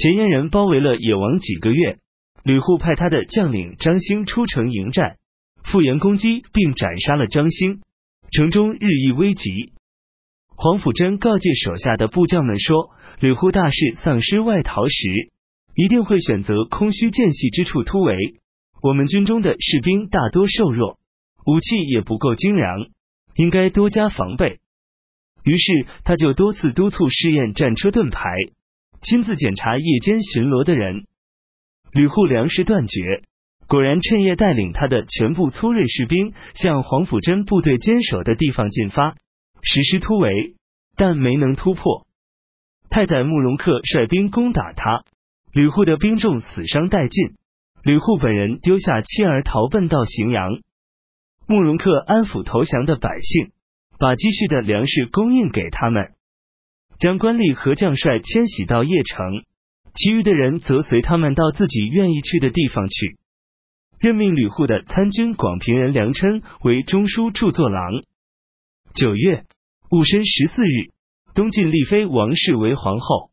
前燕人包围了野王几个月，吕护派他的将领张兴出城迎战，复原攻击，并斩杀了张兴，城中日益危急。黄甫贞告诫手下的部将们说：“吕护大势丧失外逃时，一定会选择空虚间隙之处突围。我们军中的士兵大多瘦弱，武器也不够精良，应该多加防备。”于是他就多次督促试验战车盾牌，亲自检查夜间巡逻的人。吕护粮食断绝，果然趁夜带领他的全部粗锐士兵向黄甫贞部队坚守的地方进发。实施突围，但没能突破。太宰慕容恪率兵攻打他，吕护的兵众死伤殆尽。吕护本人丢下妻儿逃奔到荥阳。慕容恪安抚投降的百姓，把积蓄的粮食供应给他们，将官吏和将帅迁徙到邺城，其余的人则随他们到自己愿意去的地方去。任命吕护的参军广平人梁琛为中书著作郎。九月戊申十四日，东晋立妃王氏为皇后。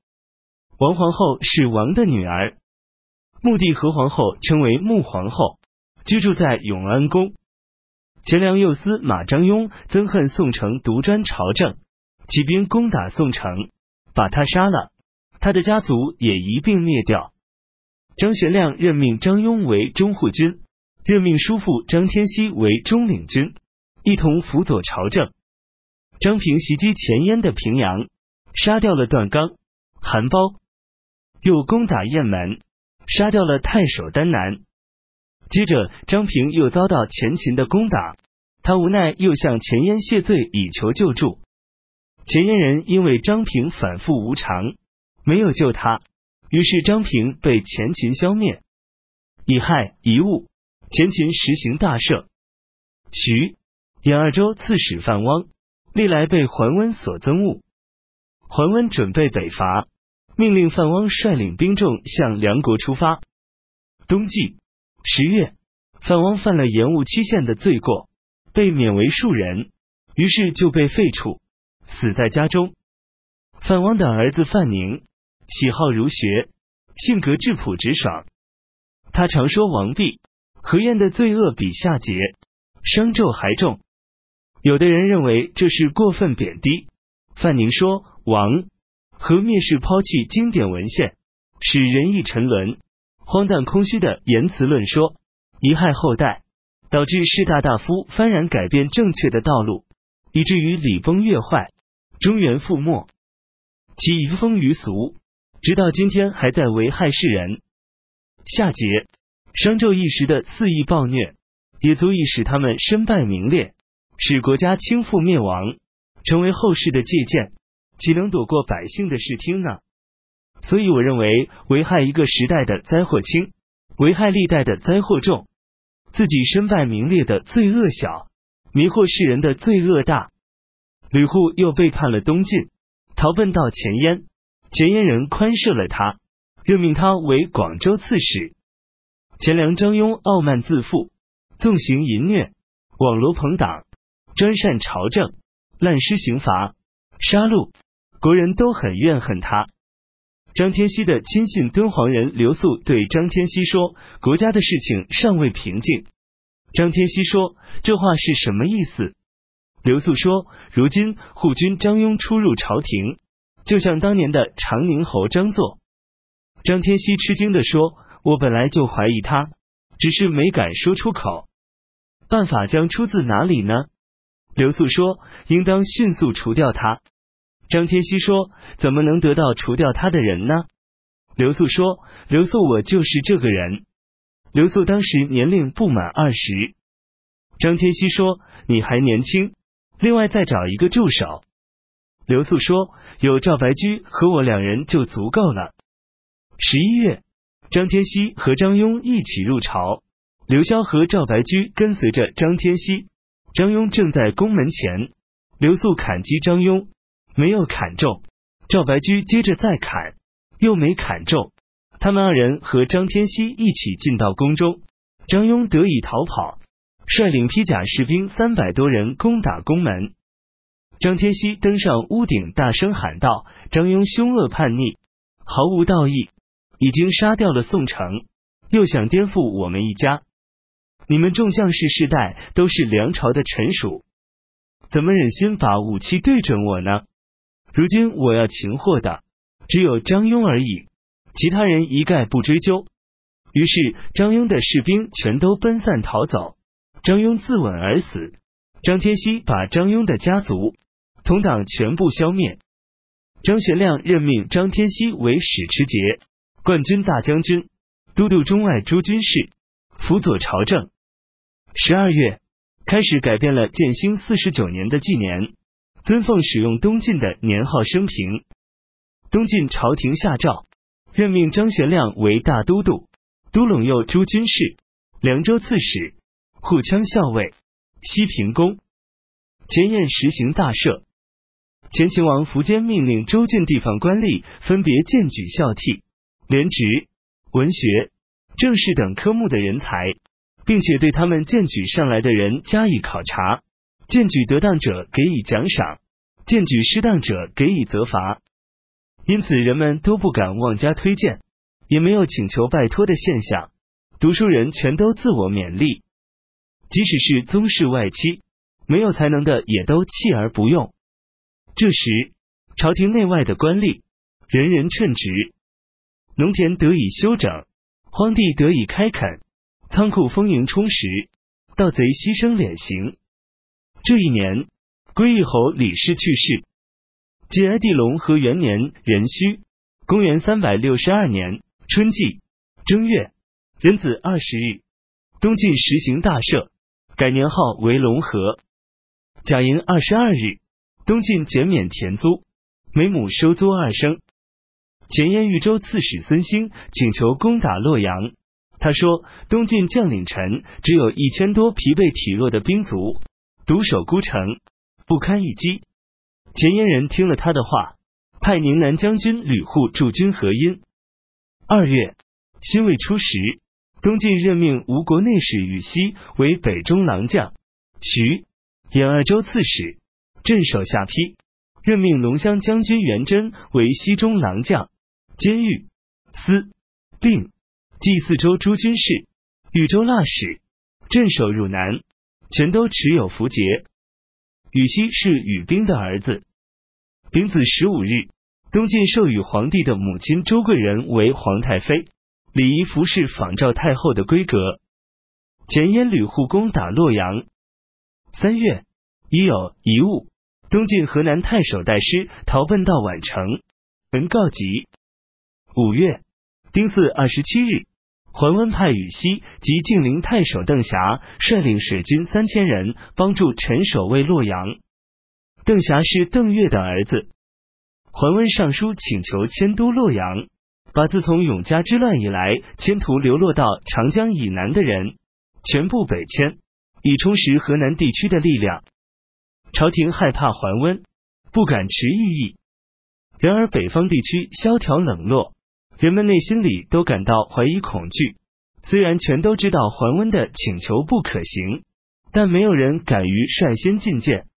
王皇后是王的女儿。穆帝和皇后称为穆皇后，居住在永安宫。前梁右司马张庸憎恨宋城独专朝政，起兵攻打宋城，把他杀了，他的家族也一并灭掉。张玄亮任命张庸为中护军，任命叔父张天锡为中领军，一同辅佐朝政。张平袭击前燕的平阳，杀掉了段刚、韩包，又攻打雁门，杀掉了太守丹南。接着，张平又遭到前秦的攻打，他无奈又向前燕谢罪，以求救助。前燕人因为张平反复无常，没有救他，于是张平被前秦消灭。乙亥乙戊，前秦实行大赦。徐兖二州刺史范汪。历来被桓温所憎恶，桓温准备北伐，命令范汪率领兵众向梁国出发。冬季十月，范汪犯了延误期限的罪过，被免为庶人，于是就被废黜，死在家中。范汪的儿子范宁喜好儒学，性格质朴直爽，他常说王弼、何晏的罪恶比夏桀、商纣还重。有的人认为这是过分贬低。范宁说：“王和蔑视抛弃经典文献，使仁义沉沦，荒诞空虚的言辞论说，贻害后代，导致士大大夫幡然改变正确的道路，以至于礼崩乐坏，中原覆没，其遗风于俗，直到今天还在危害世人。夏桀、商纣一时的肆意暴虐，也足以使他们身败名裂。”使国家倾覆灭亡，成为后世的借鉴，岂能躲过百姓的视听呢？所以，我认为危害一个时代的灾祸轻，危害历代的灾祸重，自己身败名裂的罪恶小，迷惑世人的罪恶大。吕护又背叛了东晋，逃奔到前燕，前燕人宽赦了他，任命他为广州刺史。前梁张庸傲慢自负，纵行淫虐，网罗朋党。专擅朝政，滥施刑罚，杀戮，国人都很怨恨他。张天锡的亲信敦煌人刘肃对张天锡说：“国家的事情尚未平静。”张天锡说：“这话是什么意思？”刘肃说：“如今护军张庸出入朝廷，就像当年的长宁侯张作。”张天锡吃惊的说：“我本来就怀疑他，只是没敢说出口。办法将出自哪里呢？”刘肃说：“应当迅速除掉他。”张天锡说：“怎么能得到除掉他的人呢？”刘肃说：“刘肃，我就是这个人。”刘肃当时年龄不满二十。张天锡说：“你还年轻，另外再找一个助手。”刘肃说：“有赵白驹和我两人就足够了。”十一月，张天锡和张庸一起入朝，刘萧和赵白驹跟随着张天锡。张庸正在宫门前，刘肃砍击张庸，没有砍中。赵白驹接着再砍，又没砍中。他们二人和张天锡一起进到宫中，张庸得以逃跑，率领披甲士兵三百多人攻打宫门。张天锡登上屋顶，大声喊道：“张庸凶恶叛逆，毫无道义，已经杀掉了宋城，又想颠覆我们一家。你们众将士世代都是梁朝的臣属，怎么忍心把武器对准我呢？如今我要擒获的只有张庸而已，其他人一概不追究。于是张庸的士兵全都奔散逃走，张庸自刎而死。张天锡把张庸的家族同党全部消灭。张学亮任命张天锡为使持节、冠军大将军、都督中外诸军事，辅佐朝政。十二月开始改变了建兴四十九年的纪年，尊奉使用东晋的年号升平。东晋朝廷下诏，任命张学亮为大都督，都陇右诸军事、凉州刺史、护羌校尉、西平公。前燕实行大赦。前秦王苻坚命令州郡地方官吏分别荐举校替、廉职、文学、政事等科目的人才。并且对他们荐举上来的人加以考察，荐举得当者给予奖赏，荐举失当者给予责罚。因此，人们都不敢妄加推荐，也没有请求拜托的现象。读书人全都自我勉励，即使是宗室外戚，没有才能的也都弃而不用。这时，朝廷内外的官吏人人称职，农田得以修整，荒地得以开垦。仓库丰盈充实，盗贼牺牲敛行。这一年，归义侯李氏去世。晋哀帝隆和元年壬戌，公元三百六十二年春季正月壬子二十日，东晋实行大赦，改年号为隆和。甲寅二十二日，东晋减免田租，每亩收租二升。前燕豫州刺史孙兴请求攻打洛阳。他说：“东晋将领臣只有一千多疲惫体弱的兵卒，独守孤城，不堪一击。”前燕人听了他的话，派宁南将军吕护驻军河阴。二月，辛未初十，东晋任命吴国内史禹锡为北中郎将，徐兖二州刺史，镇守下邳；任命龙骧将军元贞为西中郎将，监狱司令。祭四州诸军事、禹州腊史、镇守汝南，全都持有符节。禹锡是禹兵的儿子。丙子十五日，东晋授予皇帝的母亲周贵人为皇太妃，礼仪服饰仿照太后的规格。前燕吕护攻打洛阳。三月，已有遗物，东晋河南太守戴师逃奔到宛城，闻告急。五月。丁巳二十七日，桓温派羽西及晋陵太守邓霞率领水军三千人帮助陈守卫洛阳。邓霞是邓岳的儿子。桓温上书请求迁都洛阳，把自从永嘉之乱以来迁徒流落到长江以南的人全部北迁，以充实河南地区的力量。朝廷害怕桓温，不敢持异议。然而北方地区萧条冷落。人们内心里都感到怀疑恐惧，虽然全都知道桓温的请求不可行，但没有人敢于率先进谏。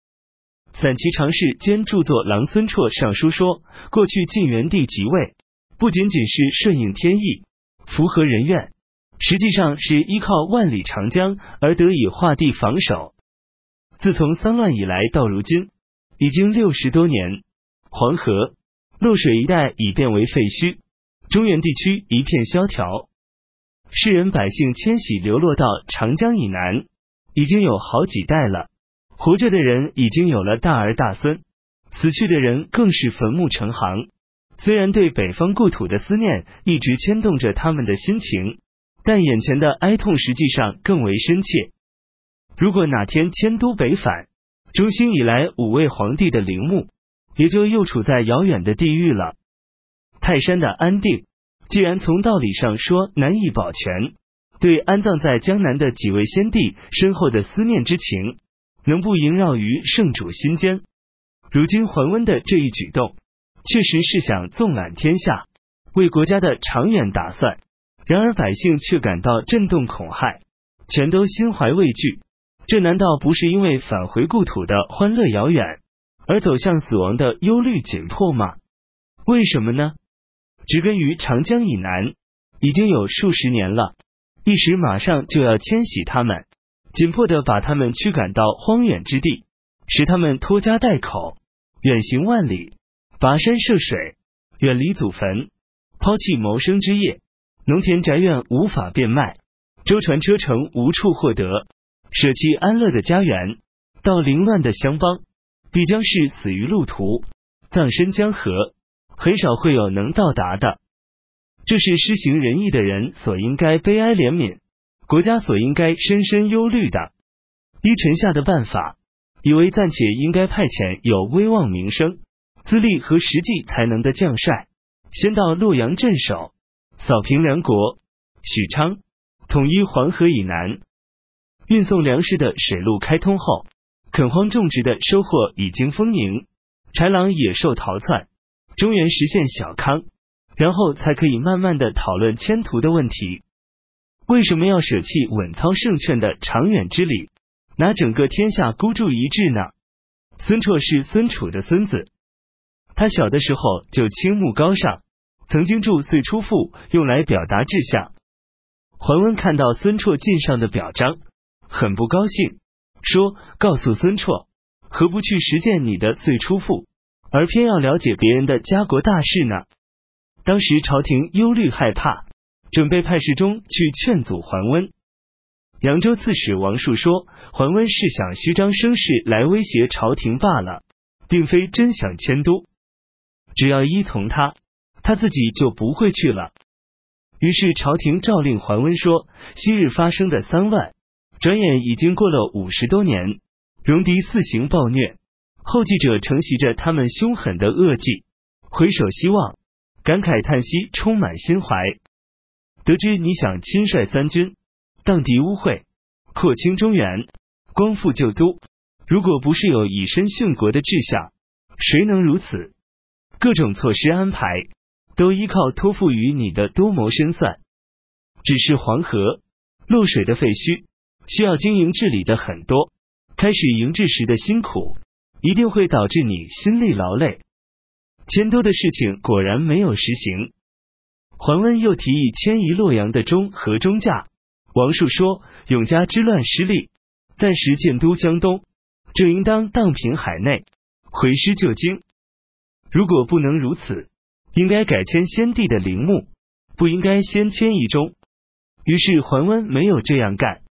散骑常侍兼著作郎孙绰上书说，过去晋元帝即位，不仅仅是顺应天意，符合人愿，实际上是依靠万里长江而得以划地防守。自从丧乱以来到如今，已经六十多年，黄河、洛水一带已变为废墟。中原地区一片萧条，世人百姓迁徙流落到长江以南，已经有好几代了。活着的人已经有了大儿大孙，死去的人更是坟墓成行。虽然对北方故土的思念一直牵动着他们的心情，但眼前的哀痛实际上更为深切。如果哪天迁都北返，中兴以来五位皇帝的陵墓也就又处在遥远的地狱了。泰山的安定，既然从道理上说难以保全，对安葬在江南的几位先帝深厚的思念之情，能不萦绕于圣主心间？如今桓温的这一举动，确实是想纵览天下，为国家的长远打算。然而百姓却感到震动恐骇，全都心怀畏惧。这难道不是因为返回故土的欢乐遥远，而走向死亡的忧虑紧迫吗？为什么呢？植根于长江以南，已经有数十年了。一时马上就要迁徙他们，紧迫的把他们驱赶到荒远之地，使他们拖家带口，远行万里，跋山涉水，远离祖坟，抛弃谋生之业，农田宅院无法变卖，舟船车程无处获得，舍弃安乐的家园，到凌乱的乡邦，必将是死于路途，葬身江河，很少会有能到达的。这是施行仁义的人所应该悲哀怜悯，国家所应该深深忧虑的。依臣下的办法，以为暂且应该派遣有威望名声、资历和实际才能的将帅，先到洛阳镇守，扫平梁国、许昌，统一黄河以南，运送粮食的水路开通后，垦荒种植的收获已经丰盈，豺狼野兽逃窜，中原实现小康。然后才可以慢慢的讨论迁徒的问题。为什么要舍弃稳操胜券的长远之理，拿整个天下孤注一掷呢？孙绰是孙楚的孙子，他小的时候就倾慕高尚，曾经铸岁出赋用来表达志向。桓温看到孙绰进上的表彰，很不高兴，说：“告诉孙绰，何不去实践你的岁出赋，而偏要了解别人的家国大事呢？”当时朝廷忧虑害怕，准备派侍中去劝阻桓温。扬州刺史王述说，桓温是想虚张声势来威胁朝廷罢了，并非真想迁都。只要依从他，他自己就不会去了。于是朝廷诏令桓温说：昔日发生的三乱，转眼已经过了五十多年，戎狄肆行暴虐，后继者承袭着他们凶狠的恶迹，回首希望。感慨叹息，充满心怀。得知你想亲率三军，荡涤污秽，扩清中原，光复旧都，如果不是有以身殉国的志向，谁能如此？各种措施安排，都依靠托付于你的多谋深算。只是黄河落水的废墟，需要经营治理的很多。开始营治时的辛苦，一定会导致你心力劳累。迁都的事情果然没有实行。桓温又提议迁移洛阳的中和中驾。王述说：永嘉之乱失利，暂时建都江东，就应当荡平海内，回师旧京。如果不能如此，应该改迁先帝的陵墓，不应该先迁移中。于是桓温没有这样干。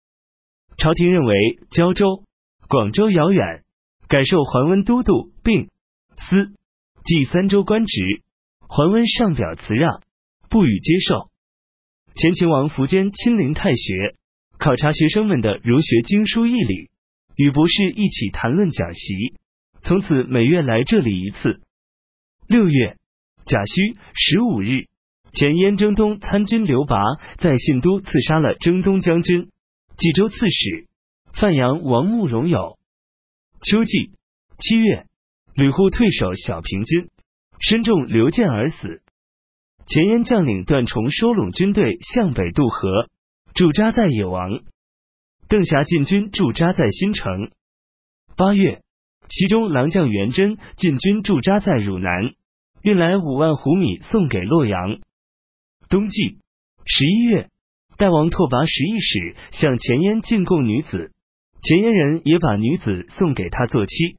朝廷认为胶州、广州遥远，改授桓温都督，并司。继三州官职，桓温上表辞让，不予接受。前秦王苻坚亲临太学，考察学生们的儒学经书义理，与博士一起谈论讲习。从此每月来这里一次。六月甲戌十五日，前燕征东参军刘拔在信都刺杀了征东将军、冀州刺史范阳王慕容友。秋季七月。吕护退守小平津，身中刘建而死。前燕将领段崇收拢军队向北渡河，驻扎在野王。邓霞进军驻扎在新城。八月，西中郎将元贞进军驻扎在汝南，运来五万斛米送给洛阳。冬季十一月，大王拓跋十一使向前燕进贡女子，前燕人也把女子送给他做妻。